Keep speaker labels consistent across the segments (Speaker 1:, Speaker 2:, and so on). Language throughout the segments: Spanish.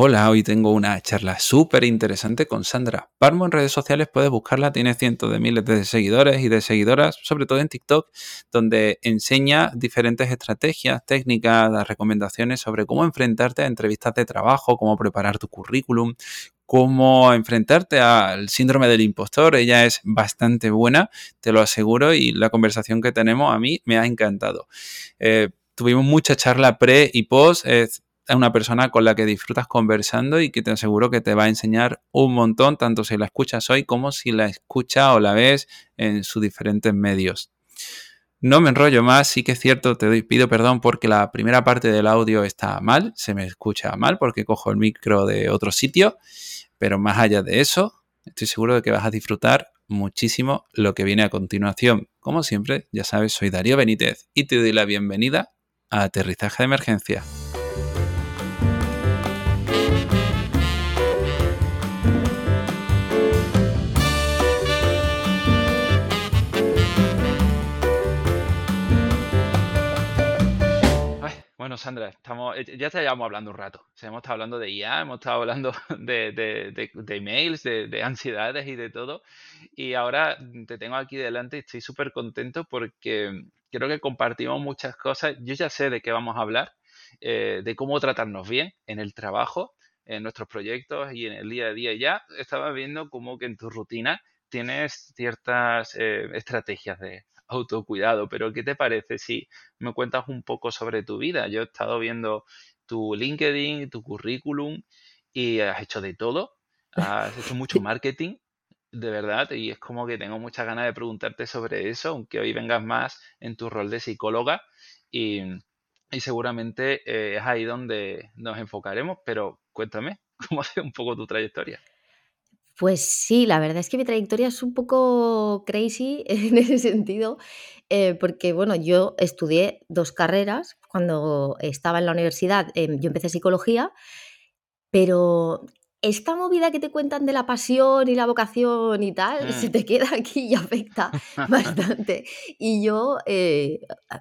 Speaker 1: Hola, hoy tengo una charla súper interesante con Sandra Parmo en redes sociales, puedes buscarla, tiene cientos de miles de seguidores y de seguidoras, sobre todo en TikTok, donde enseña diferentes estrategias, técnicas, recomendaciones sobre cómo enfrentarte a entrevistas de trabajo, cómo preparar tu currículum, cómo enfrentarte al síndrome del impostor. Ella es bastante buena, te lo aseguro, y la conversación que tenemos a mí me ha encantado. Eh, tuvimos mucha charla pre y post es una persona con la que disfrutas conversando y que te aseguro que te va a enseñar un montón, tanto si la escuchas hoy como si la escuchas o la ves en sus diferentes medios. No me enrollo más, sí que es cierto, te pido perdón porque la primera parte del audio está mal, se me escucha mal porque cojo el micro de otro sitio, pero más allá de eso, estoy seguro de que vas a disfrutar muchísimo lo que viene a continuación. Como siempre, ya sabes, soy Darío Benítez y te doy la bienvenida a Aterrizaje de Emergencia. Bueno, Sandra, estamos, eh, ya te llevamos hablando un rato. hemos estado hablando de IA, hemos estado hablando de, de, de, emails, de, ansiedades y de todo. Y ahora te tengo aquí delante y estoy súper contento porque creo que compartimos muchas cosas. Yo ya sé de qué vamos a hablar, eh, de cómo tratarnos bien en el trabajo, en nuestros proyectos y en el día a día. Ya estaba viendo como que en tu rutina tienes ciertas eh, estrategias de autocuidado, pero ¿qué te parece si me cuentas un poco sobre tu vida? Yo he estado viendo tu LinkedIn, tu currículum y has hecho de todo, has hecho mucho marketing, de verdad, y es como que tengo muchas ganas de preguntarte sobre eso, aunque hoy vengas más en tu rol de psicóloga y, seguramente eh, es ahí donde nos enfocaremos, pero cuéntame, ¿cómo ha sido un poco tu trayectoria?
Speaker 2: Pues sí, la verdad es que mi trayectoria es un poco crazy en ese sentido, eh, porque bueno, yo estudié dos carreras cuando estaba en la universidad. Em, yo empecé psicología, pero esta movida que te cuentan de la pasión y la vocación y tal, se mm. te queda aquí y afecta bastante. Y yo, eh,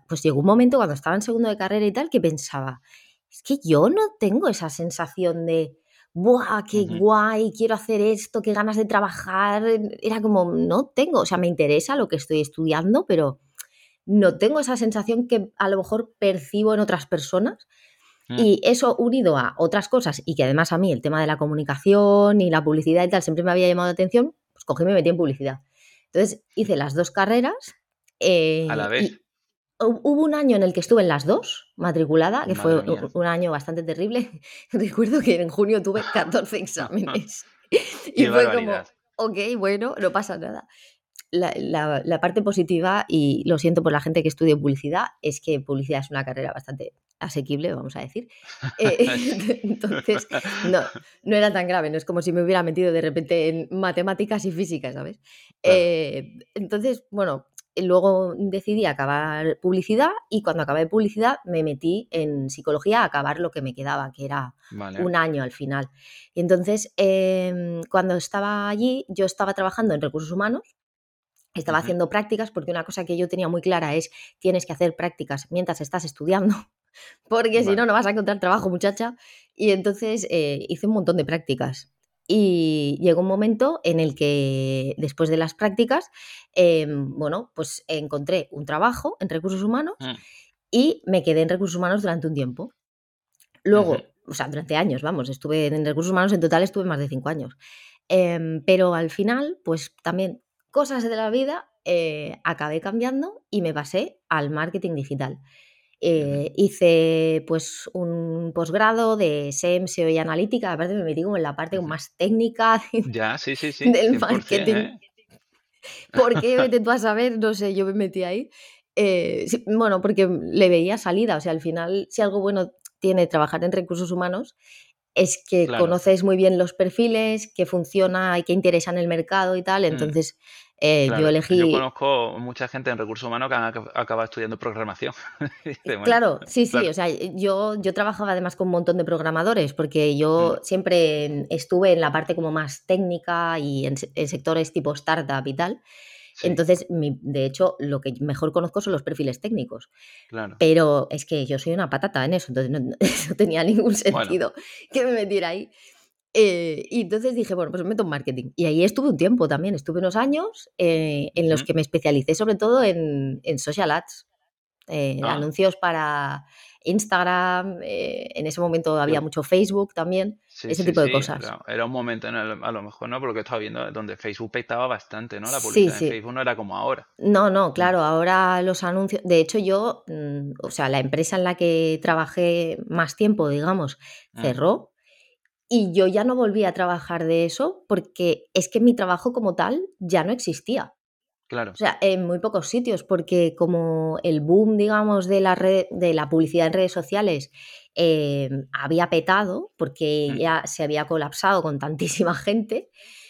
Speaker 2: pues llegó un momento cuando estaba en segundo de carrera y tal que pensaba, es que yo no tengo esa sensación de ¡buah, qué guay! Quiero hacer esto, qué ganas de trabajar. Era como, no tengo, o sea, me interesa lo que estoy estudiando, pero no tengo esa sensación que a lo mejor percibo en otras personas. Mm. Y eso unido a otras cosas y que además a mí el tema de la comunicación y la publicidad y tal siempre me había llamado la atención, pues cogí y me metí en publicidad. Entonces hice las dos carreras.
Speaker 1: a la eh, vez.
Speaker 2: Hubo un año en el que estuve en las dos, matriculada, que fue un año bastante terrible. Recuerdo que en junio tuve 14 exámenes. y fue como, ok, bueno, no pasa nada. La, parte positiva, y lo siento por la gente que estudia publicidad, es que publicidad es una carrera bastante asequible, vamos a decir. Eh, entonces, no, no era tan grave, no es como si me hubiera metido de repente en matemáticas y física, ¿sabes? Eh, entonces, bueno, luego decidí acabar publicidad y cuando acabé publicidad me metí en psicología a acabar lo que me quedaba, que era un año al final. Y entonces, em, cuando estaba allí, yo estaba trabajando en recursos humanos, estaba haciendo prácticas, porque una cosa que yo tenía muy clara es, tienes que hacer prácticas mientras estás estudiando, porque si no, no vas a encontrar trabajo, muchacha. Y entonces eh, hice un montón de prácticas. Y llegó un momento en el que, después de las prácticas, em, bueno, pues encontré un trabajo en recursos humanos mm. y me quedé en recursos humanos durante un tiempo. Luego, o sea, durante años, vamos, estuve en recursos humanos, en total estuve más de cinco años. Em, pero al final, pues también cosas de la vida, eh, acabé cambiando y me pasé al marketing digital. Eh, hice pues un posgrado de SEM, SEO y analítica, aparte me metí como en la parte más técnica
Speaker 1: ya, sí, sí, sí,
Speaker 2: del marketing. ¿eh? ¿Por qué? Vete tú a saber, no sé, yo me metí ahí. Eh, bueno, porque le veía salida, o sea, al final, si algo bueno tiene trabajar en recursos humanos, es que conoces muy bien los perfiles, qué funciona y qué interesa en el mercado y tal, mm. Eh, yo elegí...
Speaker 1: Yo conozco mucha gente en recursos humanos que han acabado estudiando programación.
Speaker 2: claro, sí, sí, o sea, yo, yo trabajaba además con un montón de programadores porque yo mm. siempre estuve en la parte como más técnica y en, sectores tipo startup y tal. Entonces, de hecho, lo que mejor conozco son los perfiles técnicos.
Speaker 1: Claro.
Speaker 2: Pero es que yo soy una patata en eso, entonces no, tenía ningún sentido que me metiera ahí. Eh, y entonces dije, bueno, pues me meto en marketing. Y ahí estuve un tiempo también, estuve unos años eh, en los que me especialicé sobre todo en, en social ads, eh, ah. anuncios para Instagram, en ese momento había mucho Facebook también, ese tipo de cosas.
Speaker 1: Era, un momento, a lo mejor, ¿no? Porque estaba viendo donde Facebook petaba bastante, ¿no? La publicidad en Facebook no era como ahora.
Speaker 2: No, no, mm. claro, ahora los anuncios, de hecho yo, mm, o sea, la empresa en la que trabajé más tiempo, digamos, mm. cerró y yo ya no volví a trabajar de eso porque es que mi trabajo como tal ya no existía.
Speaker 1: Claro.
Speaker 2: O sea, en muy pocos sitios, porque como el boom, digamos, de la, red, de la publicidad en redes sociales em, había petado, porque mm. ya se había colapsado con tantísima gente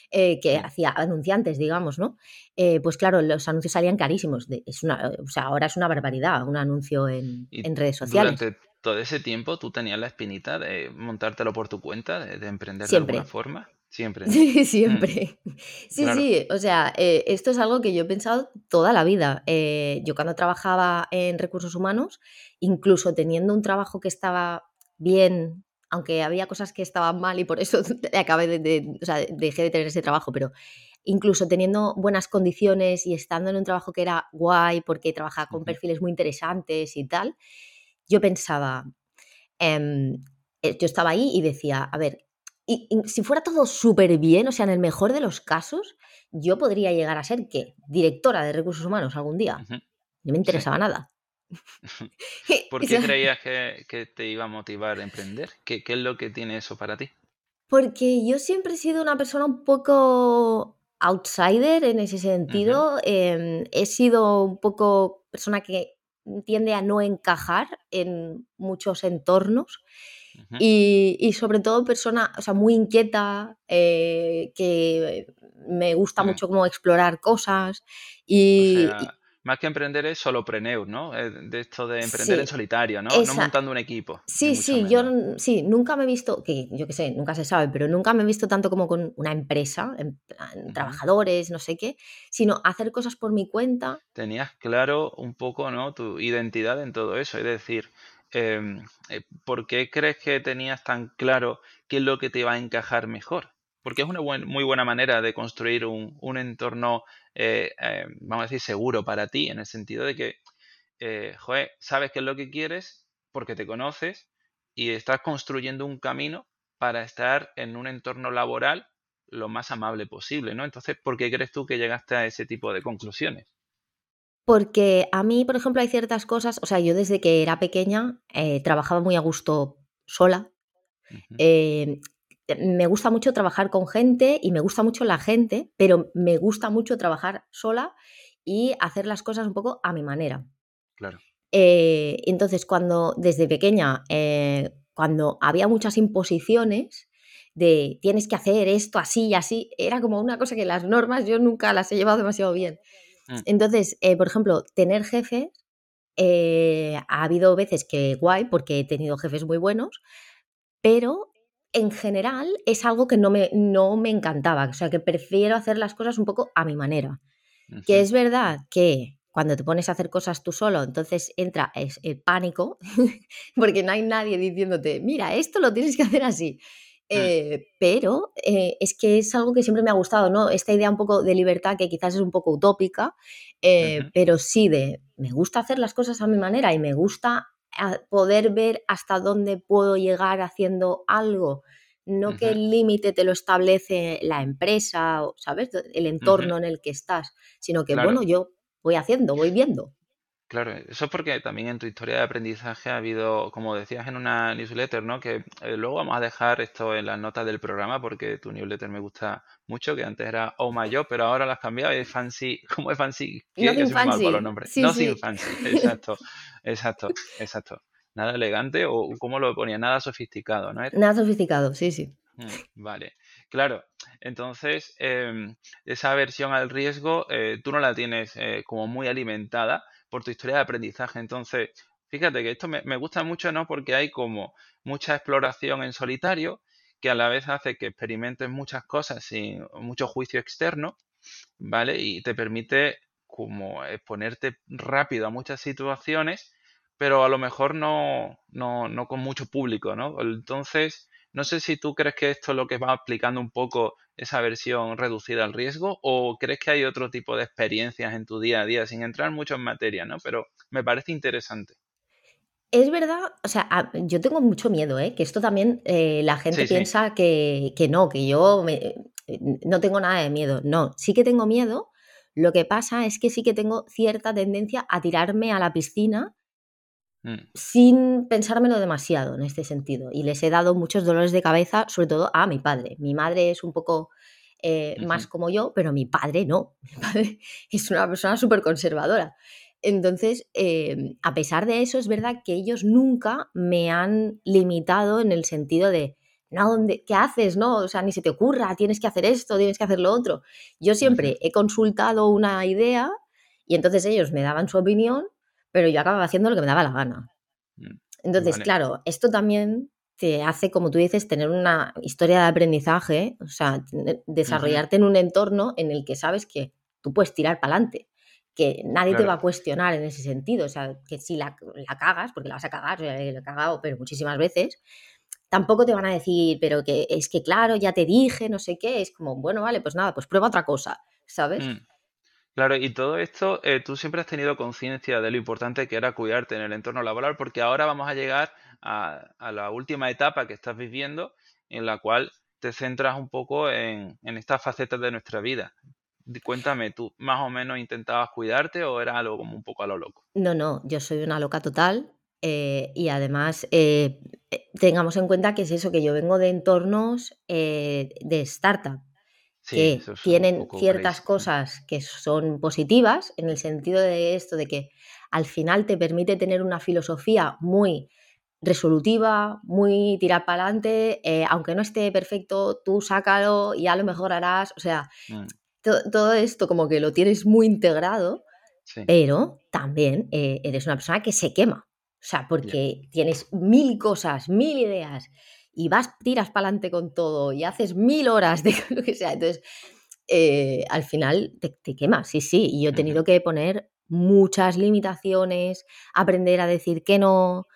Speaker 2: eh, que mm. hacía anunciantes, digamos, ¿no? Eh, pues claro, los anuncios salían carísimos. es una, o sea, ahora es una barbaridad un anuncio en, en redes sociales
Speaker 1: todo ese tiempo tú tenías la espinita de montártelo por tu cuenta, de, emprender de alguna forma. Siempre.
Speaker 2: Sí, siempre. Mm. Sí, sí, o sea, eh, esto es algo que yo he pensado toda la vida. Eh, yo cuando trabajaba en recursos humanos, incluso teniendo un trabajo que estaba bien, aunque había cosas que estaban mal y por eso acabé de, o sea, dejé de tener ese trabajo, pero incluso teniendo buenas condiciones y estando en un trabajo que era guay porque trabajaba con perfiles muy interesantes y tal, yo pensaba, em, eh, yo estaba ahí y decía, a ver, y, si fuera todo súper bien, o sea, en el mejor de los casos, yo podría llegar a ser, ¿qué? Directora de recursos humanos algún día. No me interesaba nada.
Speaker 1: ¿Por qué creías que, te iba a motivar a emprender? ¿Qué, es lo que tiene eso para ti?
Speaker 2: Porque yo siempre he sido una persona un poco outsider en ese sentido. Em, he sido un poco persona que tiende a no encajar en muchos entornos. y, sobre todo persona, o sea, muy inquieta, eh, que me gusta mucho como explorar cosas y,
Speaker 1: más que emprender es solo preneur, ¿no? Eh, de esto de emprender en solitario, ¿no? No montando un equipo.
Speaker 2: Sí, sí, yo sí, nunca me he visto, que yo qué sé, nunca se sabe, pero nunca me he visto tanto como con una empresa, en trabajadores, no sé qué, sino hacer cosas por mi cuenta.
Speaker 1: Tenías claro un poco, ¿no? Tu identidad en todo eso, es decir, em, eh, ¿por qué crees que tenías tan claro qué es lo que te va a encajar mejor? porque es una muy buena manera de construir un, entorno, eh, eh, vamos a decir, seguro para ti, en el sentido de que, eh, joder, sabes qué es lo que quieres porque te conoces y estás construyendo un camino para estar en un entorno laboral lo más amable posible, ¿no? Entonces, ¿por qué crees tú que llegaste a ese tipo de conclusiones?
Speaker 2: Porque a mí, por ejemplo, hay ciertas cosas, o sea, yo desde que era pequeña trabajaba muy a gusto sola me gusta mucho trabajar con gente y me gusta mucho la gente, pero me gusta mucho trabajar sola y hacer las cosas un poco a mi manera.
Speaker 1: Claro.
Speaker 2: Eh, entonces, cuando desde pequeña, eh, cuando había muchas imposiciones de tienes que hacer esto así y así, era como una cosa que las normas yo nunca las he llevado demasiado bien. Mm. Entonces, eh, por ejemplo, tener jefes, ha habido veces que guay, porque he tenido jefes muy buenos, pero en general es algo que no me, no me encantaba, o sea, que prefiero hacer las cosas un poco a mi manera. Que es verdad que cuando te pones a hacer cosas tú solo, entonces entra el pánico, porque no hay nadie diciéndote, mira, esto lo tienes que hacer así. Mm. Eh, pero eh, es que es algo que siempre me ha gustado, ¿no? Esta idea un poco de libertad que quizás es un poco utópica, eh, pero sí de me gusta hacer las cosas a mi manera y me gusta poder ver hasta dónde puedo llegar haciendo algo. No que el límite te lo establece la empresa, ¿sabes? El entorno en el que estás, sino que, bueno, yo voy haciendo, voy viendo.
Speaker 1: Claro, eso es porque también en tu historia de aprendizaje ha habido, como decías en una newsletter, ¿no? Que eh, luego vamos a dejar esto en las notas del programa porque tu newsletter me gusta mucho, que antes era Oh My Job, pero ahora la has cambiado y es fancy. ¿Cómo es fancy?
Speaker 2: No sin fancy. los
Speaker 1: nombres. no sin fancy, exacto, exacto, exacto. Nada elegante o ¿cómo lo ponía? Nada sofisticado, ¿no?
Speaker 2: Nada sofisticado, sí, sí.
Speaker 1: Mm, vale, claro. Entonces, em, esa aversión al riesgo, eh, tú no la tienes eh, como muy alimentada por tu historia de aprendizaje. Entonces, fíjate que esto me, gusta mucho, ¿no? Porque hay como mucha exploración en solitario que a la vez hace que experimentes muchas cosas sin mucho juicio externo, ¿vale? Y te permite como exponerte rápido a muchas situaciones, pero a lo mejor no, no, no con mucho público, ¿no? Entonces, no sé si tú crees que esto es lo que va aplicando un poco esa versión reducida al riesgo o crees que hay otro tipo de experiencias en tu día a día, sin entrar mucho en materia, ¿no? Pero me parece interesante.
Speaker 2: Es verdad, o sea, yo tengo mucho miedo, ¿eh? Que esto también eh, la gente piensa Que, que, no, que yo me, no tengo nada de miedo. No, sí que tengo miedo. Lo que pasa es que sí que tengo cierta tendencia a tirarme a la piscina mm. sin pensármelo demasiado en este sentido. Y les he dado muchos dolores de cabeza, sobre todo a mi padre. Mi madre es un poco eh, más como yo, pero mi padre no. Mi padre es una persona súper conservadora. Entonces, em, a pesar de eso, es verdad que ellos nunca me han limitado en el sentido de, no, ¿qué haces? No, o sea, ni se te ocurra, tienes que hacer esto, tienes que hacer lo otro. Yo siempre he consultado una idea y entonces ellos me daban su opinión, pero yo acababa haciendo lo que me daba la gana. Mm, entonces, claro, esto también te hace, como tú dices, tener una historia de aprendizaje, o sea, desarrollarte en un entorno en el que sabes que tú puedes tirar para adelante, que nadie te va a cuestionar en ese sentido, o sea, que si la, la cagas, porque la vas a cagar, la he cagado, pero muchísimas veces, tampoco te van a decir, pero que es que claro, ya te dije, no sé qué, es como, bueno, vale, pues nada, pues prueba otra cosa, ¿sabes? Mm.
Speaker 1: Claro, y todo esto, eh, tú siempre has tenido conciencia de lo importante que era cuidarte en el entorno laboral, porque ahora vamos a llegar a, la última etapa que estás viviendo, en la cual te centras un poco en, estas facetas de nuestra vida. Cuéntame, ¿tú más o menos intentabas cuidarte o era algo como un poco a lo loco?
Speaker 2: No, no, yo soy una loca total. Eh, y además, eh, tengamos en cuenta que es eso, que yo vengo de entornos de startup, que tienen ciertas cosas que son positivas, en el sentido de esto, de que al final te permite tener una filosofía muy resolutiva, muy tirar para adelante, aunque no esté perfecto, tú sácalo y ya lo mejorarás. O sea, mm. todo esto como que lo tienes muy integrado, pero también eres una persona que se quema. O sea, porque tienes mil cosas, mil ideas y vas, tiras para adelante con todo y haces mil horas de lo que sea. Entonces, eh, al final te, quemas, sí, sí. Y yo he tenido que poner muchas limitaciones, aprender a decir que no.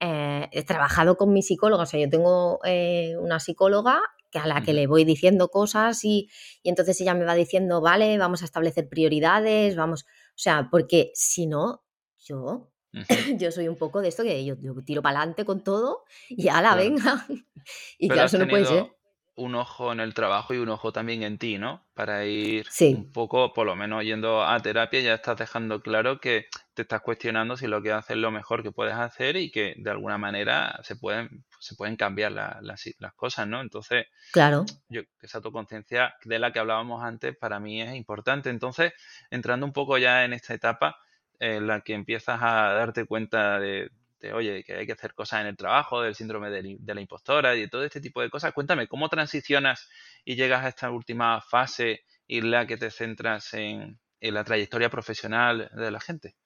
Speaker 2: Eh, he trabajado con mi psicóloga, o sea, yo tengo eh, una psicóloga a la que le voy diciendo cosas y, y, entonces ella me va diciendo, vale, vamos a establecer prioridades, vamos, o sea, porque si no, yo yo soy un poco de esto que yo, tiro para adelante con todo y a la venga. y
Speaker 1: claro, eso no puede ser. Un ojo en el trabajo y un ojo también en ti, ¿no? Para ir un poco, por lo menos yendo a terapia, ya estás dejando claro que te estás cuestionando si lo que haces es lo mejor que puedes hacer y que de alguna manera se pueden, se pueden cambiar las cosas, ¿no? Entonces,
Speaker 2: claro.
Speaker 1: yo, esa autoconciencia de la que hablábamos antes para mí es importante. Entonces, entrando un poco ya en esta etapa, en la que empiezas a darte cuenta de, oye, que hay que hacer cosas en el trabajo, del síndrome de, la impostora y de todo este tipo de cosas. Cuéntame, ¿cómo transicionas y llegas a esta última fase en la que te centras en, la trayectoria profesional de la gente?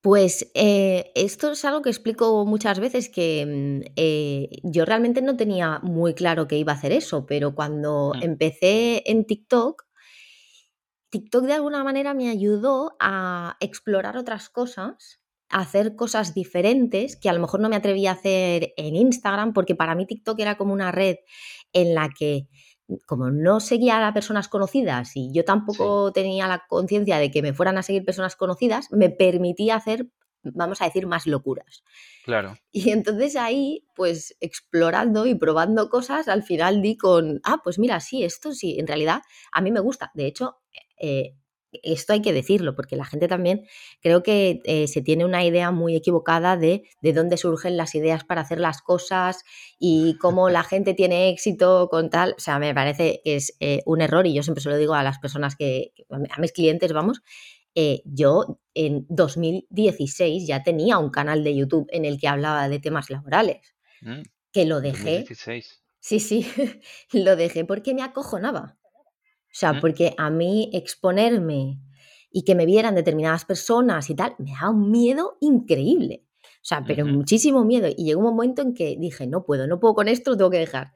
Speaker 2: Pues eh, esto es algo que explico muchas veces que mm, eh, yo realmente no tenía muy claro que iba a hacer eso, pero cuando mm. empecé en TikTok, TikTok de alguna manera me ayudó a explorar otras cosas, a hacer cosas diferentes que a lo mejor no me atrevía a hacer en Instagram, porque para mí TikTok era como una red en la que como no seguía a personas conocidas y yo tampoco tenía la conciencia de que me fueran a seguir personas conocidas, me permitía hacer, vamos a decir, más locuras.
Speaker 1: Claro.
Speaker 2: Y entonces ahí, pues explorando y probando cosas, al final di con, ah, pues mira, sí, esto sí, en realidad a mí me gusta. De hecho, eh, esto hay que decirlo, porque la gente también creo que eh, se tiene una idea muy equivocada de, de dónde surgen las ideas para hacer las cosas y cómo la gente tiene éxito con tal. O sea, me parece que es eh, un error y yo siempre se lo digo a las personas que, a mis clientes, vamos, yo en 2016 ya tenía un canal de YouTube en el que hablaba de temas laborales, mm, que lo dejé. 2016. Sí, sí, lo dejé porque me acojonaba. O sea, porque a mí exponerme y que me vieran determinadas personas y tal, me da un miedo increíble. O sea, pero muchísimo miedo. Y llegó un momento en que dije, no puedo, no puedo con esto, lo tengo que dejar.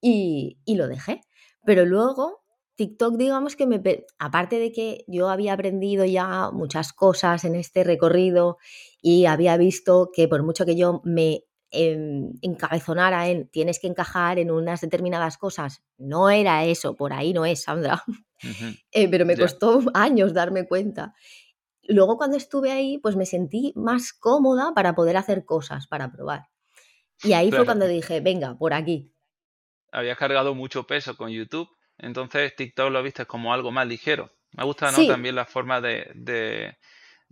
Speaker 2: Y, lo dejé. Pero luego TikTok, digamos que me. Aparte de que yo había aprendido ya muchas cosas en este recorrido y había visto que por mucho que yo me em, encabezonara en tienes que encajar en unas determinadas cosas, no era eso, por ahí no es, Sandra. Eh, pero me costó años darme cuenta. Luego cuando estuve ahí, pues me sentí más cómoda para poder hacer cosas, para probar. Y ahí fue cuando dije, venga, por aquí.
Speaker 1: Habías cargado mucho peso con YouTube, entonces TikTok lo viste como algo más ligero. Me gusta ¿no? también la forma de, de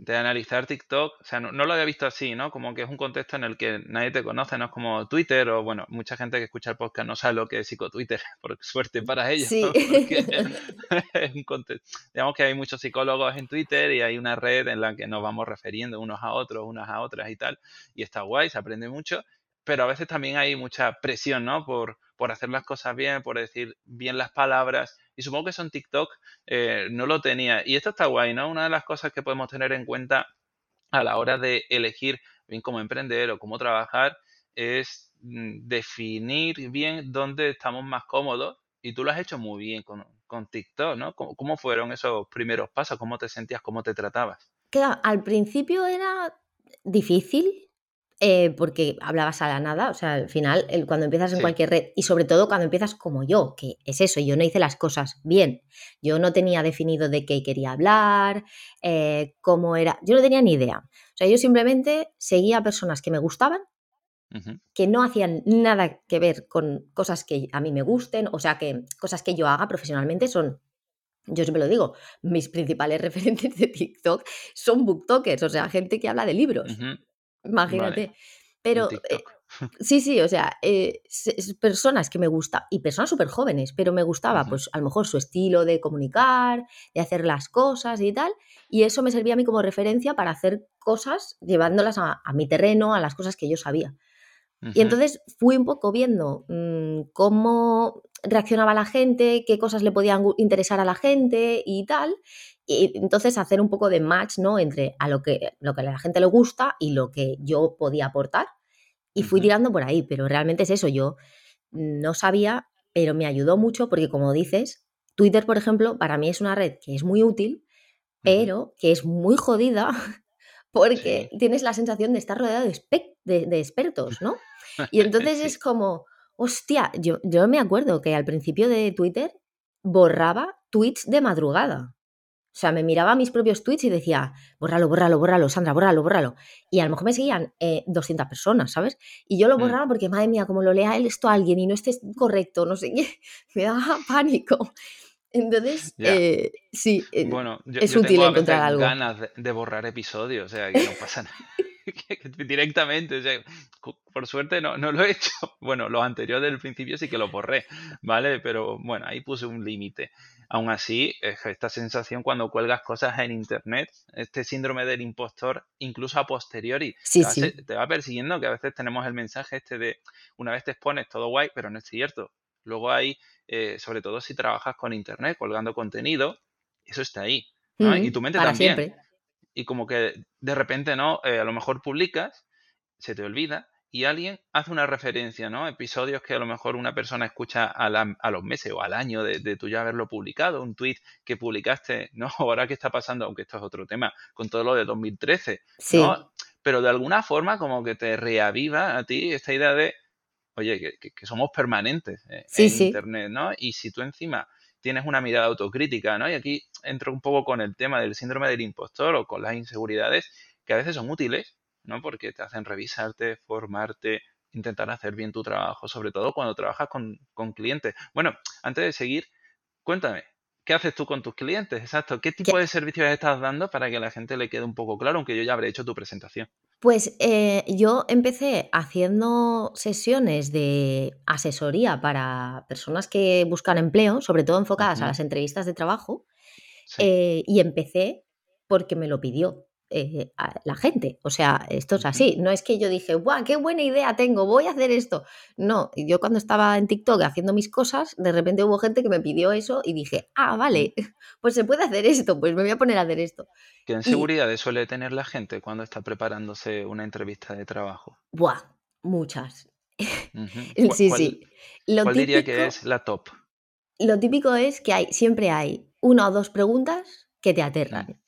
Speaker 1: analizar TikTok, o sea, no, lo había visto así, ¿no? Como que es un contexto en el que nadie te conoce, no es como Twitter o, bueno, mucha gente que escucha el podcast no sabe lo que es psicotwitter, por suerte para ellos, sí. es un contexto, digamos que hay muchos psicólogos en Twitter y hay una red en la que nos vamos refiriendo unos a otros, unas a otras y tal, y está guay, se aprende mucho, pero a veces también hay mucha presión, ¿no? Por, por hacer las cosas bien, por decir bien las palabras. Y supongo que eso en TikTok eh, no lo tenía. Y esto está guay, ¿no? Una de las cosas que podemos tener en cuenta a la hora de elegir bien cómo emprender o cómo trabajar es mm, definir bien dónde estamos más cómodos. Y tú lo has hecho muy bien con, con TikTok, ¿no? ¿Cómo, ¿Cómo, fueron esos primeros pasos? ¿Cómo te sentías? ¿Cómo te tratabas?
Speaker 2: Claro, al principio era difícil eh, porque hablabas a la nada, o sea, al final, cuando empiezas en cualquier red, y sobre todo cuando empiezas como yo, que es eso, yo no hice las cosas bien, yo no tenía definido de qué quería hablar, eh, cómo era, yo no tenía ni idea. O sea, yo simplemente seguía a personas que me gustaban, que no hacían nada que ver con cosas que a mí me gusten, o sea, que cosas que yo haga profesionalmente son yo siempre lo digo, mis principales referentes de TikTok son booktokers, o sea, gente que habla de libros. Imagínate. Pero eh, sí, sí, o sea, eh, personas que me gusta, y personas súper jóvenes, pero me gustaba, pues a lo mejor su estilo de comunicar, de hacer las cosas y tal, y eso me servía a mí como referencia para hacer cosas llevándolas a, mi terreno, a las cosas que yo sabía. Y entonces fui un poco viendo mm, cómo reaccionaba la gente, qué cosas le podían interesar a la gente y tal, y entonces hacer un poco de match, ¿no? Entre a lo que, lo que a la gente le gusta y lo que yo podía aportar. Y fui tirando por ahí, pero realmente es eso. Yo no sabía, pero me ayudó mucho porque, como dices, Twitter, por ejemplo, para mí es una red que es muy útil, pero que es muy jodida porque tienes la sensación de estar rodeado de, de, expertos, ¿no? Y entonces es como, hostia, yo, yo me acuerdo que al principio de Twitter borraba tweets de madrugada. O sea, me miraba mis propios tweets y decía, bórralo, bórralo, bórralo, Sandra, bórralo, bórralo. Y a lo mejor me seguían 200 eh, personas, ¿sabes? Y yo lo mm. borraba porque, madre mía, como lo lea esto a alguien y no esté correcto, no sé qué, me daba pánico. Entonces, eh, sí, eh, bueno, es útil encontrar algo.
Speaker 1: ganas de, borrar episodios, o sea, que no pasa nada. directamente, o sea, por suerte no, no lo he hecho. Bueno, lo anterior del principio sí que lo borré, ¿vale? Pero bueno, ahí puse un límite. Aún así, esta sensación cuando cuelgas cosas en internet, este síndrome del impostor, incluso a posteriori, te, va, persiguiendo, que a veces tenemos el mensaje este de una vez te expones todo guay, pero no es cierto. Luego hay, eh, sobre todo si trabajas con internet, colgando contenido, eso está ahí. y tu mente también. Y como que de repente, ¿no? Eh, a lo mejor publicas, se te olvida, y alguien hace una referencia, ¿no? Episodios que a lo mejor una persona escucha a, a los meses o al año de, de, tú ya haberlo publicado, un tweet que publicaste, ¿no? Ahora qué está pasando, aunque esto es otro tema, con todo lo de 2013, ¿no? Pero de alguna forma como que te reaviva a ti esta idea de, oye, que, que, somos permanentes eh, en Internet, ¿no? Y si tú encima tienes una mirada autocrítica, ¿no? Y aquí entro un poco con el tema del síndrome del impostor o con las inseguridades que a veces son útiles, ¿no? Porque te hacen revisarte, formarte, intentar hacer bien tu trabajo, sobre todo cuando trabajas con, clientes. Bueno, antes de seguir, cuéntame, ¿qué haces tú con tus clientes? Exacto, ¿qué tipo de servicios estás dando para que a la gente le quede un poco claro, aunque yo ya habré hecho tu presentación?
Speaker 2: Pues eh, yo empecé haciendo sesiones de asesoría para personas que buscan empleo, sobre todo enfocadas a las entrevistas de trabajo, eh, y empecé porque me lo pidió. Eh, la gente. O sea, esto es así. No es que yo dije, ¡guau, qué buena idea tengo! Voy a hacer esto. No, yo cuando estaba en TikTok haciendo mis cosas, de repente hubo gente que me pidió eso y dije, ah, vale, pues se puede hacer esto, pues me voy a poner a hacer esto.
Speaker 1: ¿Qué inseguridades suele tener la gente cuando está preparándose una entrevista de trabajo?
Speaker 2: Buah, muchas.
Speaker 1: sí, sí. ¿Cuál diría que es la top?
Speaker 2: lo típico es que hay, siempre hay una o dos preguntas que te aterran.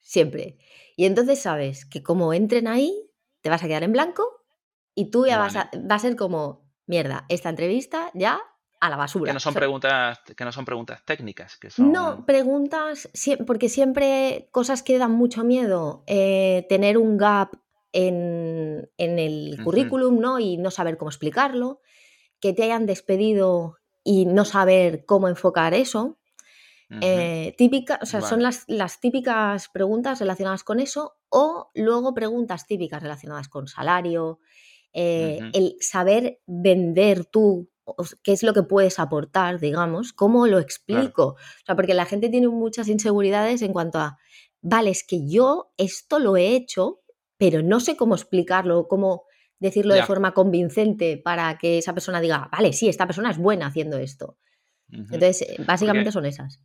Speaker 2: Siempre. Y entonces sabes que como entren ahí, te vas a quedar en blanco y tú ya vas a, a ser como, mierda, esta entrevista ya a la basura.
Speaker 1: Que no son, preguntas, que no son preguntas técnicas. Que son...
Speaker 2: No, preguntas, porque siempre cosas que dan mucho miedo, eh, tener un gap en, el currículum, ¿no? Y no saber cómo explicarlo, que te hayan despedido y no saber cómo enfocar eso. Eh, típica, o sea, son las, las, típicas preguntas relacionadas con eso o luego preguntas típicas relacionadas con salario, eh, el saber vender tú qué es lo que puedes aportar, digamos, cómo lo explico. O sea, porque la gente tiene muchas inseguridades en cuanto a, vale, es que yo esto lo he hecho, pero no sé cómo explicarlo, cómo decirlo de forma convincente para que esa persona diga, vale, sí, esta persona es buena haciendo esto. Entonces, eh, básicamente son esas.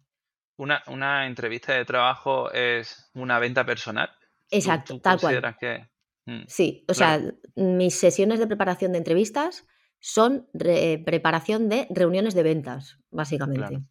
Speaker 1: Una, una, entrevista de trabajo es una venta personal.
Speaker 2: Exacto, tal cual.
Speaker 1: Que...
Speaker 2: Mm, sí, o sea, mis sesiones de preparación de entrevistas son preparación de reuniones de ventas, básicamente.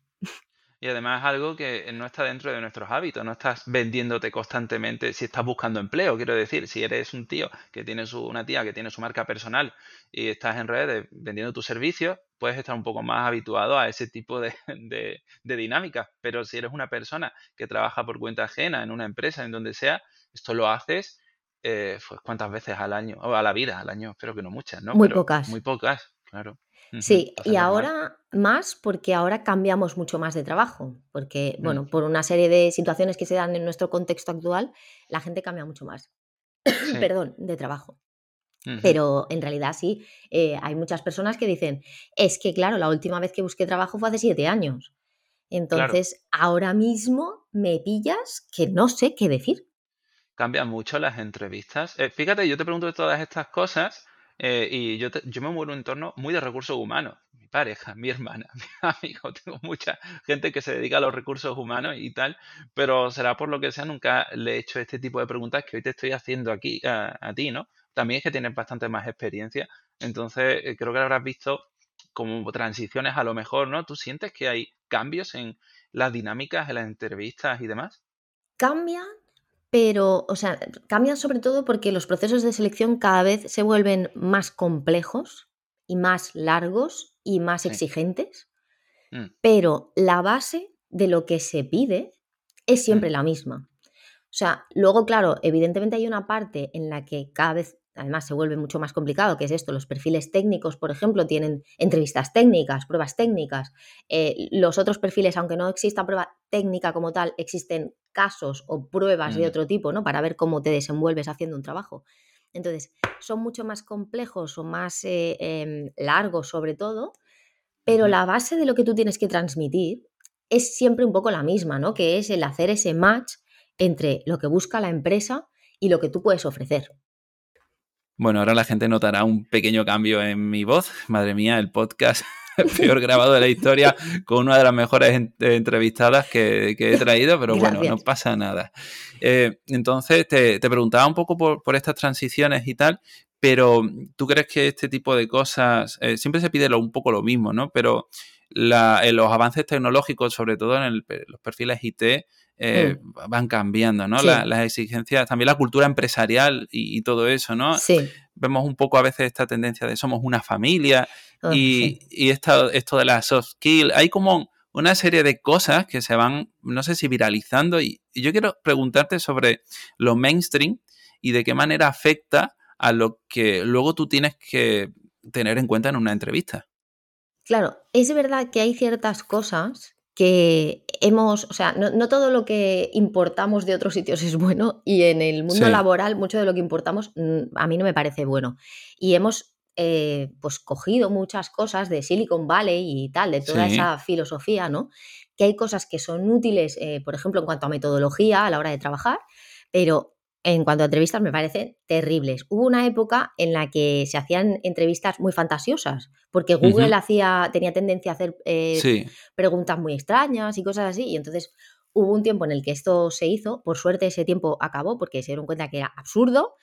Speaker 1: Y además algo que no está dentro de nuestros hábitos, no estás vendiéndote constantemente si estás buscando empleo, quiero decir, si eres un tío que tiene su, una tía que tiene su marca personal y estás en redes vendiendo tus servicios, puedes estar un poco más habituado a ese tipo de, de, de dinámicas. Pero si eres una persona que trabaja por cuenta ajena en una empresa, en donde sea, esto lo haces eh, pues cuántas veces al año, o a la vida, al año, espero que no muchas, ¿no?
Speaker 2: Muy pocas.
Speaker 1: Muy pocas, claro.
Speaker 2: Sí, y ahora más porque ahora cambiamos mucho más de trabajo, porque, mm. bueno, por una serie de situaciones que se dan en nuestro contexto actual, la gente cambia mucho más, perdón, de trabajo. Pero en realidad sí, eh, hay muchas personas que dicen, es que claro, la última vez que busqué trabajo fue hace siete años. Entonces, ahora mismo me pillas que no sé qué decir.
Speaker 1: Cambian mucho las entrevistas. Eh, fíjate, yo te pregunto de todas estas cosas eh, y yo, yo me muevo en un entorno muy de recursos humanos. Mi pareja, mi hermana, mi amigo, tengo mucha gente que se dedica a los recursos humanos y tal, pero será por lo que sea, nunca le he hecho este tipo de preguntas que hoy te estoy haciendo aquí a, ti, ¿no? También es que tienes bastante más experiencia, entonces eh, creo que habrás visto como transiciones a lo mejor, ¿no? ¿Tú sientes que hay cambios en las dinámicas, en las entrevistas y demás?
Speaker 2: Cambian pero, o sea, cambian sobre todo porque los procesos de selección cada vez se vuelven más complejos y más largos y más exigentes, mm. pero la base de lo que se pide es siempre mm. la misma. O sea, luego, claro, evidentemente hay una parte en la que cada vez además se vuelve mucho más complicado, que es esto, los perfiles técnicos, por ejemplo, tienen entrevistas técnicas, pruebas técnicas. Eh, los otros perfiles, aunque no exista prueba técnica como tal, existen casos o pruebas de mm. otro tipo, ¿no? Para ver cómo te desenvuelves haciendo un trabajo. Entonces, son mucho más complejos o más eh, em, largos sobre todo, pero la base de lo que tú tienes que transmitir es siempre un poco la misma, ¿no? Que es el hacer ese match entre lo que busca la empresa y lo que tú puedes ofrecer.
Speaker 1: Bueno, ahora la gente notará un pequeño cambio en mi voz. Madre mía, el podcast peor grabado de la historia con una de las mejores entrevistadas que, he traído, pero bueno, no pasa nada. Eh, entonces, te, preguntaba un poco por, estas transiciones y tal, pero ¿tú crees que este tipo de cosas, eh, siempre se pide un poco lo mismo, ¿no? Pero en los avances tecnológicos, sobre todo en los perfiles IT, eh, mm. van cambiando, ¿no? las exigencias, también la cultura empresarial y, todo eso, ¿no?
Speaker 2: Sí.
Speaker 1: Vemos un poco a veces esta tendencia de somos una familia y, esto, de la soft skill. Hay como una serie de cosas que se van, no sé si viralizando y, yo quiero preguntarte sobre lo mainstream y de qué manera afecta a lo que luego tú tienes que tener en cuenta en una entrevista.
Speaker 2: Claro, es verdad que hay ciertas cosas que hemos, o sea, no, todo lo que importamos de otros sitios es bueno y en el mundo laboral mucho de lo que importamos mm, a mí no me parece bueno. Y hemos eh, pues cogido muchas cosas de Silicon Valley y tal, de toda esa filosofía, ¿no? Que hay cosas que son útiles, eh, por ejemplo, en cuanto a metodología a la hora de trabajar, pero en cuanto a entrevistas me parecen terribles. Hubo una época en la que se hacían entrevistas muy fantasiosas, porque Google hacía, tenía tendencia a hacer eh, preguntas muy extrañas y cosas así, y entonces hubo un tiempo en el que esto se hizo, por suerte ese tiempo acabó porque se dieron cuenta que era absurdo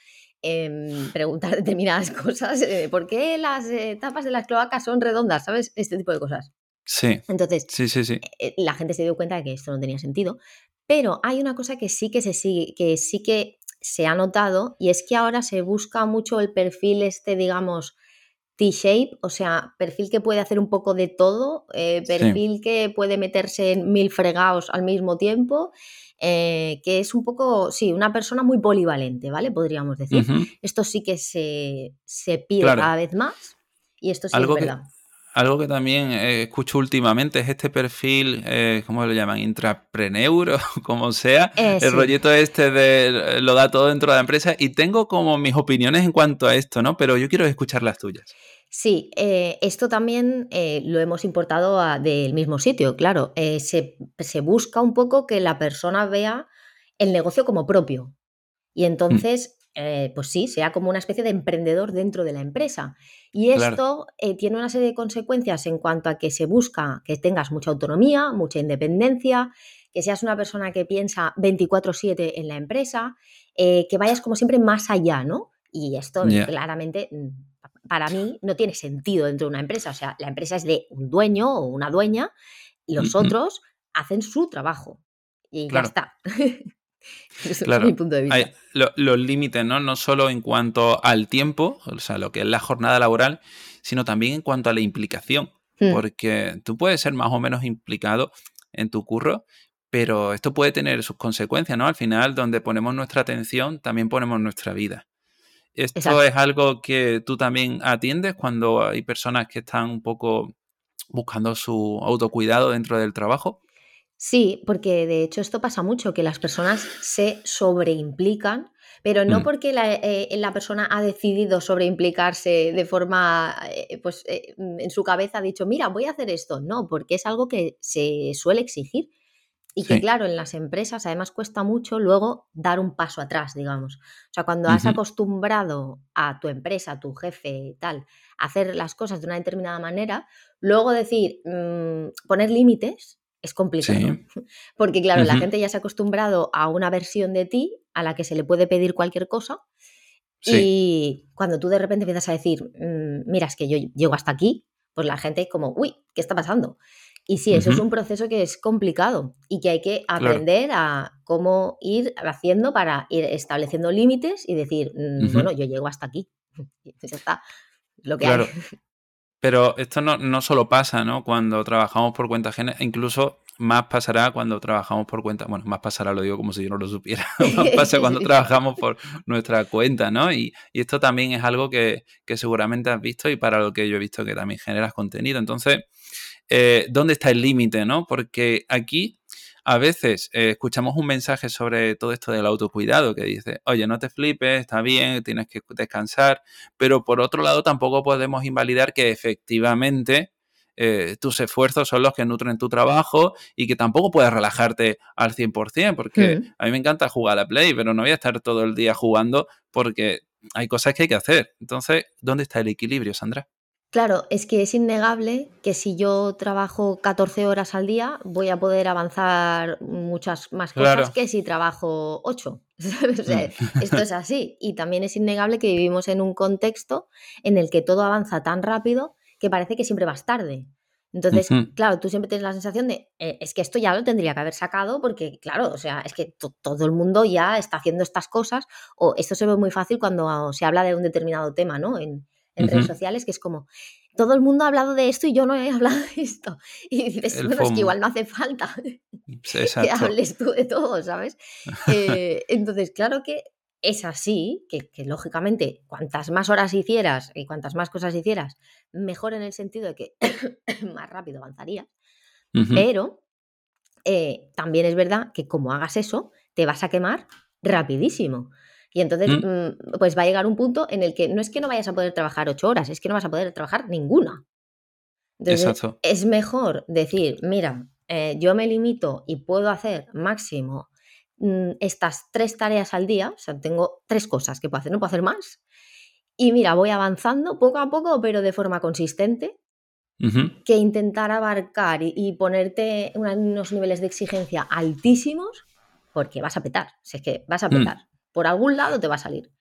Speaker 2: em, preguntar determinadas cosas, eh, ¿por qué las tapas de las cloacas son redondas? ¿Sabes? Este tipo de cosas.
Speaker 1: Sí.
Speaker 2: Entonces,
Speaker 1: sí, sí, sí.
Speaker 2: Eh, la gente se dio cuenta de que esto no tenía sentido. Pero hay una cosa que sí que se sigue, que sí que se ha notado, y es que ahora se busca mucho el perfil este, digamos, T-shape, o sea, perfil que puede hacer un poco de todo, eh, perfil que puede meterse en mil fregados al mismo tiempo, eh, que es un poco, sí, una persona muy polivalente, ¿vale? Podríamos decir. Esto sí que se, pide cada vez más y esto sí es verdad.
Speaker 1: Algo que también eh, escucho últimamente es este perfil, eh, ¿cómo lo llaman? Intrapreneur o como sea. Eh, el rollito este de lo da todo dentro de la empresa. Y tengo como mis opiniones en cuanto a esto, ¿no? Pero yo quiero escuchar las tuyas.
Speaker 2: Sí, esto también lo hemos importado del mismo sitio, claro. Se, se, busca un poco que la persona vea el negocio como propio. Y mm. Eh, pues sí, sea como una especie de emprendedor dentro de la empresa. Y esto eh, tiene una serie de consecuencias en cuanto a que se busca que tengas mucha autonomía, mucha independencia, que seas una persona que piensa 24/7 en la empresa, eh, que vayas como siempre más allá, ¿no? Y esto claramente mm, para mí no tiene sentido dentro de una empresa. O sea, la empresa es de un dueño o una dueña y los otros hacen su trabajo. Y ya está.
Speaker 1: claro, mi punto de vista. los límites, ¿no? No solo en cuanto al tiempo, o sea, lo que es la jornada laboral, sino también en cuanto a la implicación. Hmm. Porque tú puedes ser más o menos implicado en tu curro, pero esto puede tener sus consecuencias, ¿no? Al final, donde ponemos nuestra atención, también ponemos nuestra vida. Esto es algo que tú también atiendes cuando hay personas que están un poco buscando su autocuidado dentro del trabajo.
Speaker 2: Sí, porque de hecho esto pasa mucho, que las personas se sobreimplican, pero no mm. porque eh, la, persona ha decidido sobreimplicarse de forma, eh, pues eh, en su cabeza ha dicho, mira, voy a hacer esto. No, porque es algo que se suele exigir. Y que claro, en las empresas además cuesta mucho luego dar un paso atrás, digamos. O sea, cuando has acostumbrado a tu empresa, a tu jefe, tal, a hacer las cosas de una determinada manera, luego decir, mm, poner límites, es complicado. Porque claro, la gente ya se ha acostumbrado a una versión de ti a la que se le puede pedir cualquier cosa. Y cuando tú de repente empiezas a decir, mm, mira, es que yo llego hasta aquí, pues la gente es como, uy, ¿qué está pasando? Y sí, eso es un proceso que es complicado y que hay que aprender a cómo ir haciendo para ir estableciendo límites y decir, mm, bueno, yo llego hasta aquí. Eso está lo que hay.
Speaker 1: Pero esto no, no solo pasa, ¿no? Cuando trabajamos por cuenta ajena, incluso más pasará cuando trabajamos por cuenta, bueno, más pasará, lo digo como si yo no lo supiera, más pasa cuando trabajamos por nuestra cuenta, ¿no? Y, esto también es algo que, seguramente has visto y para lo que yo he visto que también generas contenido. Entonces, eh, ¿dónde está el límite, no? Porque aquí a veces eh, escuchamos un mensaje sobre todo esto del autocuidado que dice, oye, no te flipes, está bien, tienes que descansar, pero por otro lado tampoco podemos invalidar que efectivamente eh, tus esfuerzos son los que nutren tu trabajo y que tampoco puedes relajarte al 100%, porque mm. a mí me encanta jugar a la Play, pero no voy a estar todo el día jugando porque hay cosas que hay que hacer. Entonces, ¿dónde está el equilibrio, Sandra?
Speaker 2: Claro, es que es innegable que si yo trabajo 14 horas al día voy a poder avanzar muchas más cosas que si trabajo 8. Mm. esto es así. Y también es innegable que vivimos en un contexto en el que todo avanza tan rápido que parece que siempre vas tarde. Entonces, claro, tú siempre tienes la sensación de, eh, es que esto ya lo tendría que haber sacado porque, claro, o sea, es que todo el mundo ya está haciendo estas cosas o esto se ve muy fácil cuando se habla de un determinado tema, ¿no? En, en redes sociales, que es como, todo el mundo ha hablado de esto y yo no he hablado de esto. Y dices, bueno, es que igual no hace falta que hables tú de todo, ¿sabes? Eh, entonces, claro que es así, que, lógicamente cuantas más horas hicieras y cuantas más cosas hicieras, mejor en el sentido de que más rápido avanzarías, pero eh, también es verdad que como hagas eso, te vas a quemar rapidísimo. Y entonces, mm. Mm, pues va a llegar un punto en el que no es que no vayas a poder trabajar ocho horas, es que no vas a poder trabajar ninguna. Exacto. es mejor decir, mira, eh, yo me limito y puedo hacer máximo mm, estas tres tareas al día, o sea, tengo tres cosas que puedo hacer, no puedo hacer más. Y mira, voy avanzando poco a poco, pero de forma consistente, que intentar abarcar y, ponerte unos niveles de exigencia altísimos, porque vas a petar, si es que vas a petar por algún lado te va a salir.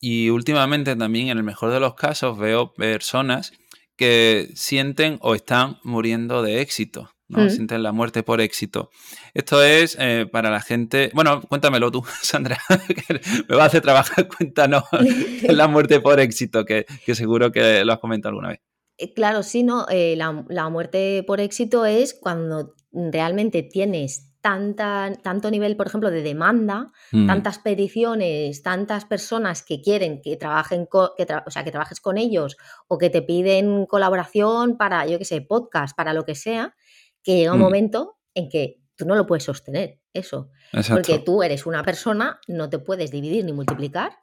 Speaker 1: Y últimamente también, en el mejor de los casos, veo personas que sienten o están muriendo de éxito. ¿no? Mm. Sienten la muerte por éxito. Esto es eh, para la gente. Bueno, cuéntamelo tú, Sandra, me va a hacer trabajar. Cuéntanos la muerte por éxito, que, seguro que lo has comentado alguna vez.
Speaker 2: Eh, claro, sí, ¿no? Eh, la, muerte por éxito es cuando realmente tienes tanta, tanto nivel, por ejemplo, de demanda, mm. tantas peticiones, tantas personas que quieren que trabajen que o sea, que trabajes con ellos o que te piden colaboración para, yo qué sé, podcast, para lo que sea, que llega un mm. momento en que tú no lo puedes sostener, eso. Porque tú eres una persona, no te puedes dividir ni multiplicar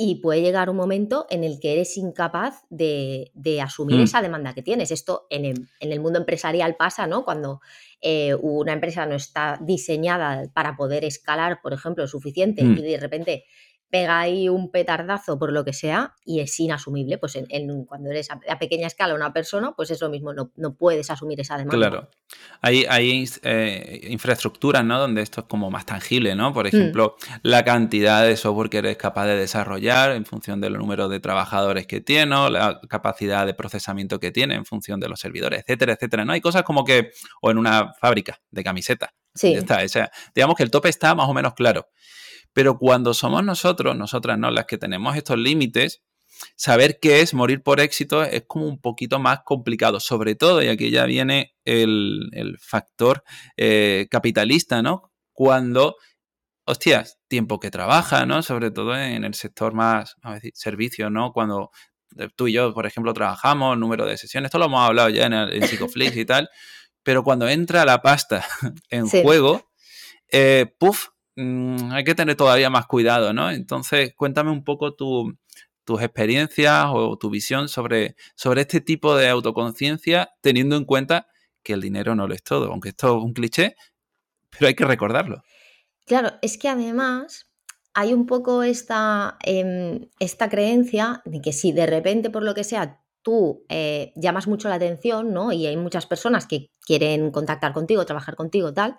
Speaker 2: y puede llegar un momento en el que eres incapaz de, asumir mm. esa demanda que tienes. Esto en el, mundo empresarial pasa, ¿no? Cuando eh, una empresa no está diseñada para poder escalar, por ejemplo, suficiente mm. y de repente pega ahí un petardazo por lo que sea y es inasumible. Pues en, cuando eres a, pequeña escala una persona, pues es lo mismo, no, no puedes asumir esa demanda.
Speaker 1: Claro. Hay, hay eh, infraestructuras, ¿no? Donde esto es como más tangible, ¿no? Por mm. ejemplo, la cantidad de software que eres capaz de desarrollar en función del número de trabajadores que tiene, la capacidad de procesamiento que tiene en función de los servidores, etcétera, etcétera, ¿no? Hay cosas como que, o en una fábrica de camisetas. Sí. Está, o sea, digamos que el tope está más o menos claro. Pero cuando somos nosotros, nosotras no, las que tenemos estos límites, saber qué es morir por éxito es como un poquito más complicado, sobre todo, y aquí ya viene el, factor eh, capitalista, ¿no? Cuando, hostias, tiempo que trabaja, ¿no? Sobre todo en el sector más, a decir, servicio, ¿no? Cuando tú y yo, por ejemplo, trabajamos, número de sesiones, esto lo hemos hablado ya en, el, Psicoflix y tal, pero cuando entra la pasta en juego, eh, puff, Mm, hay que tener todavía más cuidado, ¿no? Entonces, cuéntame un poco tus experiencias o tu visión sobre, sobre este tipo de autoconciencia, teniendo en cuenta que el dinero no lo es todo, aunque esto es un cliché, pero hay que recordarlo.
Speaker 2: Claro, es que además hay un poco esta, em, esta creencia de que si de repente, por lo que sea, tú eh, llamas mucho la atención, ¿no? Y hay muchas personas que quieren contactar contigo, trabajar contigo, tal,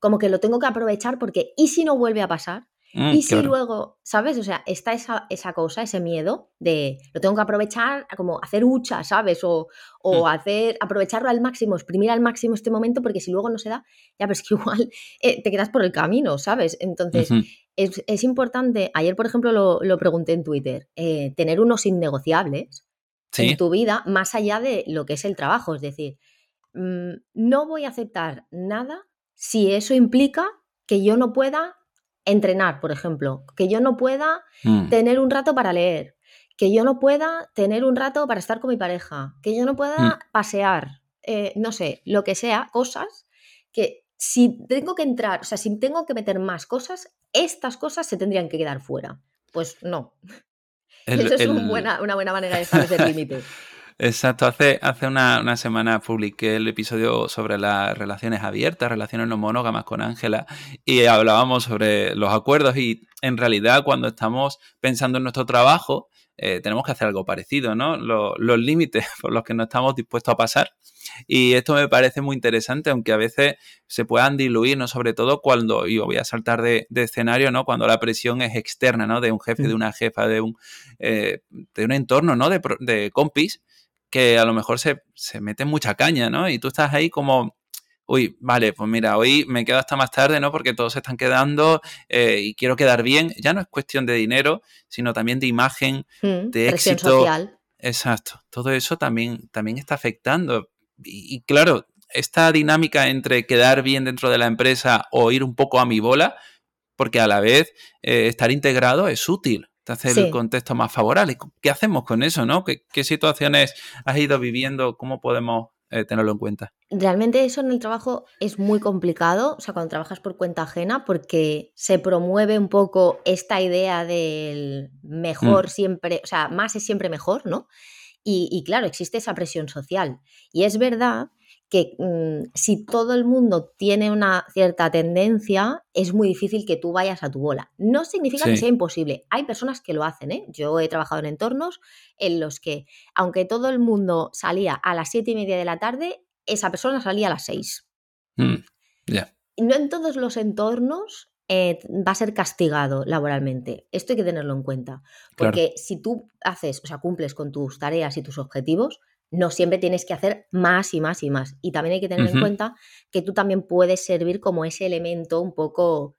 Speaker 2: como que lo tengo que aprovechar porque ¿y si no vuelve a pasar? Mm, y si luego, ¿sabes? O sea, está esa, esa, cosa, ese miedo de lo tengo que aprovechar, como hacer hucha, ¿sabes? O, o mm. hacer, aprovecharlo al máximo, exprimir al máximo este momento, porque si luego no se da, ya pues que igual eh, te quedas por el camino, ¿sabes? Entonces, es, importante, ayer por ejemplo lo, pregunté en Twitter, eh, tener unos innegociables en tu vida más allá de lo que es el trabajo, es decir, mm, no voy a aceptar nada si eso implica que yo no pueda entrenar, por ejemplo, que yo no pueda mm. tener un rato para leer, que yo no pueda tener un rato para estar con mi pareja, que yo no pueda mm. pasear, eh, no sé, lo que sea, cosas que si tengo que entrar, o sea, si tengo que meter más cosas, estas cosas se tendrían que quedar fuera. Pues no. Eso es una buena manera de establecer límites.
Speaker 1: Exacto, hace, hace una, una, semana publiqué el episodio sobre las relaciones abiertas, relaciones no monógamas con Ángela y hablábamos sobre los acuerdos y en realidad cuando estamos pensando en nuestro trabajo eh, tenemos que hacer algo parecido, ¿no? Los, límites por los que no estamos dispuestos a pasar. Y esto me parece muy interesante, aunque a veces se puedan diluir, ¿no? Sobre todo cuando, y voy a saltar de, escenario, ¿no? Cuando la presión es externa, ¿no? De un jefe, de mm. una jefa, de un, eh, de un entorno, ¿no? De, de compis que a lo mejor se, se mete mucha caña, ¿no? Y tú estás ahí como, uy, vale, pues mira, hoy me quedo hasta más tarde, ¿no? Porque todos se están quedando eh, y quiero quedar bien. Ya no es cuestión de dinero, sino también de imagen, mm, de éxito. Social. Exacto. Todo eso también, también está afectando. Y, claro, esta dinámica entre quedar bien dentro de la empresa o ir un poco a mi bola, porque a la vez eh, estar integrado es útil te hace el contexto más favorable. ¿Qué hacemos con eso, no? ¿Qué, situaciones has ido viviendo? ¿Cómo podemos eh, tenerlo en cuenta?
Speaker 2: Realmente eso en el trabajo es muy complicado, o sea, cuando trabajas por cuenta ajena, porque se promueve un poco esta idea del mejor mm. siempre, o sea, más es siempre mejor, ¿no? y, claro, existe esa presión social. Y es verdad que mm, si todo el mundo tiene una cierta tendencia, es muy difícil que tú vayas a tu bola. No significa que sea imposible. Hay personas que lo hacen. ¿eh? Yo he trabajado en entornos en los que, aunque todo el mundo salía a las siete y media de la tarde, esa persona salía a las seis. Mm, no en todos los entornos eh, va a ser castigado laboralmente. Esto hay que tenerlo en cuenta. Porque si tú haces, o sea, cumples con tus tareas y tus objetivos, no siempre tienes que hacer más y más y más. Y también hay que tener en cuenta que tú también puedes servir como ese elemento un poco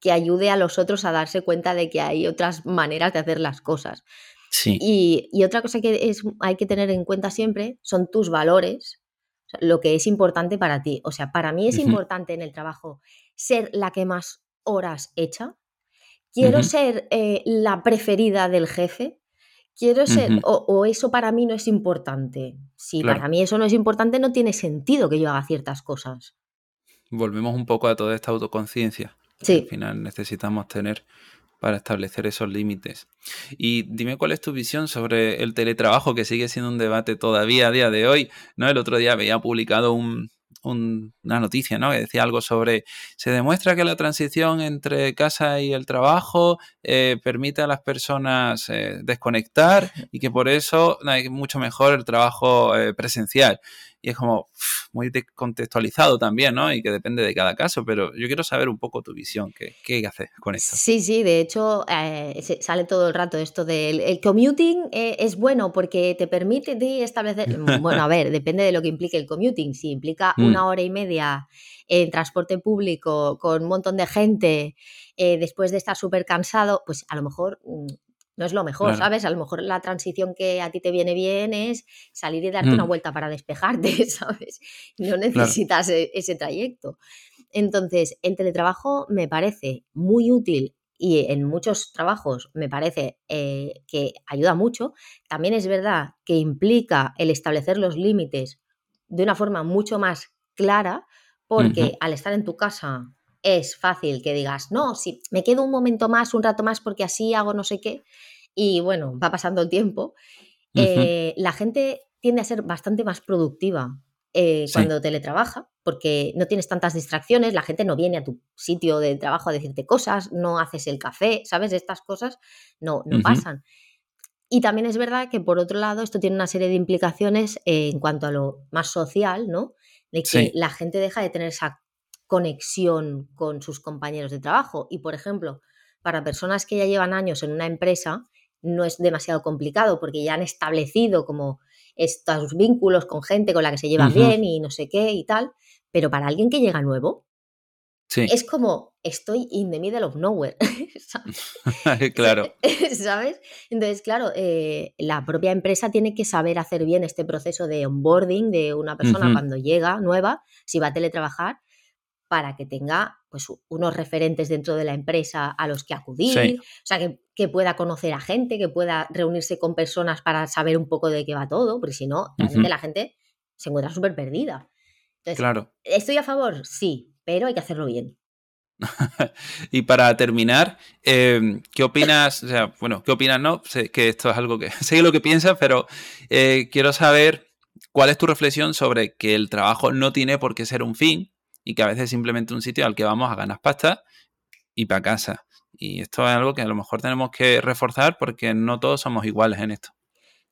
Speaker 2: que ayude a los otros a darse cuenta de que hay otras maneras de hacer las cosas.
Speaker 1: Sí.
Speaker 2: Y, otra cosa que es, hay que tener en cuenta siempre son tus valores, lo que es importante para ti. O sea, para mí es importante en el trabajo ser la que más horas echa. Quiero ser eh, la preferida del jefe quiero ser, o, eso para mí no es importante. Si para mí eso no es importante, no tiene sentido que yo haga ciertas cosas.
Speaker 1: Volvemos un poco a toda esta autoconciencia.
Speaker 2: Sí.
Speaker 1: Al final necesitamos tener para establecer esos límites. Y dime cuál es tu visión sobre el teletrabajo, que sigue siendo un debate todavía a día de hoy. ¿no? El otro día había publicado un, una noticia, ¿no? Que decía algo sobre, se demuestra que la transición entre casa y el trabajo eh, permite a las personas eh, desconectar y que por eso hay mucho mejor el trabajo eh, presencial y es como muy contextualizado también, ¿no? Y que depende de cada caso, pero yo quiero saber un poco tu visión, ¿qué, qué haces con esto?
Speaker 2: Sí, sí, de hecho eh, sale todo el rato esto del el commuting eh, es bueno porque te permite establecer, mm, bueno, a ver, depende de lo que implique el commuting, si implica mm. una hora y media en transporte público con un montón de gente eh, después de estar súper cansado, pues a lo mejor mm, no es lo mejor, ¿sabes? A lo mejor la transición que a ti te viene bien es salir y darte una mm. vuelta para despejarte, ¿sabes? No necesitas e, ese trayecto. Entonces, el teletrabajo me parece muy útil y en muchos trabajos me parece eh, que ayuda mucho. También es verdad que implica el establecer los límites de una forma mucho más clara, porque al estar en tu casa es fácil que digas, no, si me quedo un momento más, un rato más, porque así hago no sé qué, y bueno, va pasando el tiempo, eh, la gente tiende a ser bastante más productiva eh, cuando teletrabaja, porque no tienes tantas distracciones, la gente no viene a tu sitio de trabajo a decirte cosas, no haces el café, ¿sabes? Estas cosas no, no pasan. Y también es verdad que, por otro lado, esto tiene una serie de implicaciones en cuanto a lo más social, ¿no? De que la gente deja de tener esa conexión con sus compañeros de trabajo. Y, por ejemplo, para personas que ya llevan años en una empresa, no es demasiado complicado porque ya han establecido como estos vínculos con gente con la que se llevan bien y no sé qué y tal. Pero para alguien que llega nuevo, es como estoy in the middle of nowhere.
Speaker 1: claro.
Speaker 2: ¿Sabes? Entonces, claro, eh, la propia empresa tiene que saber hacer bien este proceso de onboarding de una persona cuando llega nueva, si va a teletrabajar, para que tenga pues, unos referentes dentro de la empresa a los que acudir, o sea, que, pueda conocer a gente, que pueda reunirse con personas para saber un poco de qué va todo, porque si no, realmente la gente se encuentra súper perdida. Entonces,
Speaker 1: claro.
Speaker 2: ¿estoy a favor? Sí, pero hay que hacerlo bien.
Speaker 1: y para terminar, em, ¿qué opinas? O sea, bueno, ¿qué opinas? No, sé que esto es algo que sé lo que piensas, pero eh, quiero saber cuál es tu reflexión sobre que el trabajo no tiene por qué ser un fin, y que a veces es simplemente un sitio al que vamos a ganar pasta y para casa. Y esto es algo que a lo mejor tenemos que reforzar porque no todos somos iguales en esto.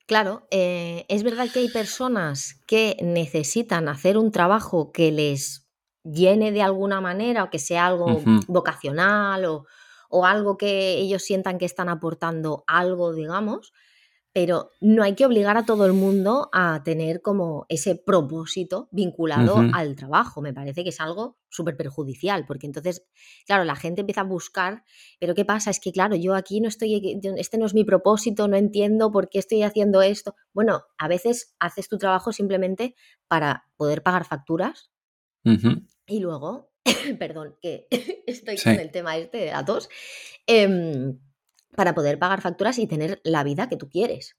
Speaker 2: Claro, eh, es verdad que hay personas que necesitan hacer un trabajo que les llene de alguna manera o que sea algo vocacional o, o, algo que ellos sientan que están aportando algo, digamos, pero no hay que obligar a todo el mundo a tener como ese propósito vinculado al trabajo. Me parece que es algo súper perjudicial, porque entonces, claro, la gente empieza a buscar, pero ¿qué pasa? Es que, claro, yo aquí no estoy, este no es mi propósito, no entiendo por qué estoy haciendo esto. Bueno, a veces haces tu trabajo simplemente para poder pagar facturas y luego, perdón, que estoy con el tema este de datos. Eh, para poder pagar facturas y tener la vida que tú quieres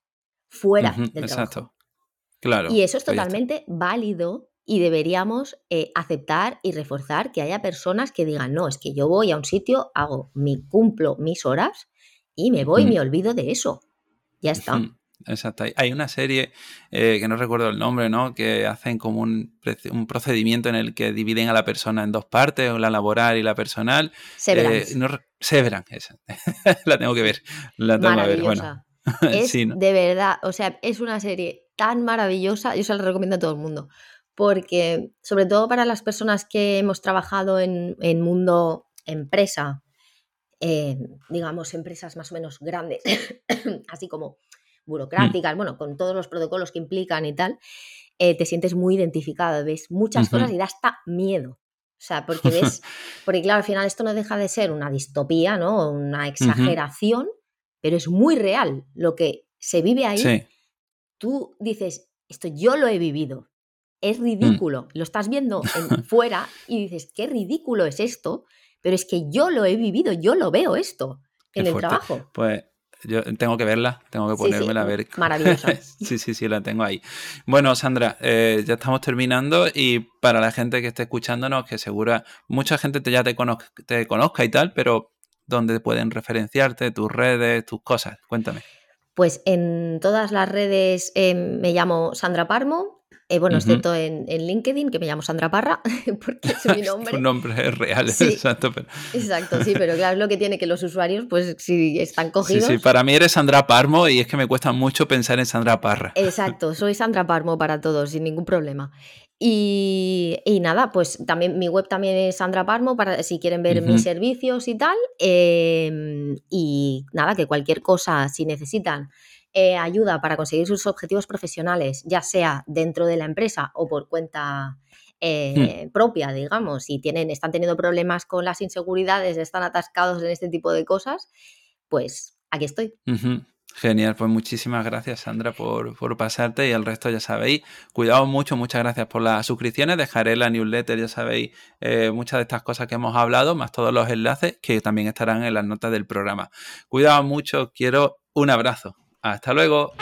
Speaker 2: fuera del exacto.
Speaker 1: Claro.
Speaker 2: Y eso es totalmente válido y deberíamos eh, aceptar y reforzar que haya personas que digan, no, es que yo voy a un sitio, hago mi, cumplo mis horas y me voy y me olvido de eso. Ya está.
Speaker 1: Exacto. Hay una serie eh, que no recuerdo el nombre, ¿no? Que hacen como un, procedimiento en el que dividen a la persona en dos partes, la laboral y la personal.
Speaker 2: Severance.
Speaker 1: Eh, esa. la tengo que ver. La tengo que ver. Bueno.
Speaker 2: Es de verdad, o sea, es una serie tan maravillosa, yo se la recomiendo a todo el mundo, porque sobre todo para las personas que hemos trabajado en, en mundo empresa, eh, digamos, empresas más o menos grandes, así como burocráticas, bueno, con todos los protocolos que implican y tal, eh, te sientes muy identificado, ves muchas cosas y da hasta miedo. O sea, porque ves, porque claro, al final esto no deja de ser una distopía, ¿no? Una exageración, pero es muy real lo que se vive ahí. Tú dices, esto yo lo he vivido, es mm. ridículo. Lo estás viendo fuera y dices, qué ridículo es esto, pero es que yo lo he vivido, yo lo veo esto en el trabajo.
Speaker 1: Pues yo tengo que verla, tengo que ponérmela a ver.
Speaker 2: Maravillosa.
Speaker 1: sí, sí, sí, la tengo ahí. Bueno, Sandra, eh, ya estamos terminando y para la gente que esté escuchándonos, que segura mucha gente te, ya te, conozca, te conozca y tal, pero ¿dónde pueden referenciarte, tus redes, tus cosas? Cuéntame.
Speaker 2: Pues en todas las redes eh, me llamo Sandra Parmo, eh, bueno, excepto en, LinkedIn, que me llamo Sandra Parra, porque es mi nombre.
Speaker 1: Un nombre es real, exacto.
Speaker 2: Exacto, sí, pero claro, es lo que tiene que los usuarios, pues si están cogidos.
Speaker 1: Sí, sí, para mí eres Sandra Parmo y es que me cuesta mucho pensar en Sandra Parra.
Speaker 2: Exacto, soy Sandra Parmo para todos, sin ningún problema. Y, nada, pues también mi web también es Sandra Parmo para si quieren ver mis servicios y tal. Em, y nada, que cualquier cosa, si necesitan eh, ayuda para conseguir sus objetivos profesionales, ya sea dentro de la empresa o por cuenta hmm. eh, propia, digamos, si tienen, están teniendo problemas con las inseguridades, están atascados en este tipo de cosas, pues aquí estoy.
Speaker 1: Genial, pues muchísimas gracias Sandra por, pasarte y el resto ya sabéis, cuidado mucho, muchas gracias por las suscripciones, dejaré la newsletter, ya sabéis, eh, muchas de estas cosas que hemos hablado, más todos los enlaces que también estarán en las notas del programa. Cuidado mucho, quiero un abrazo. Hasta luego.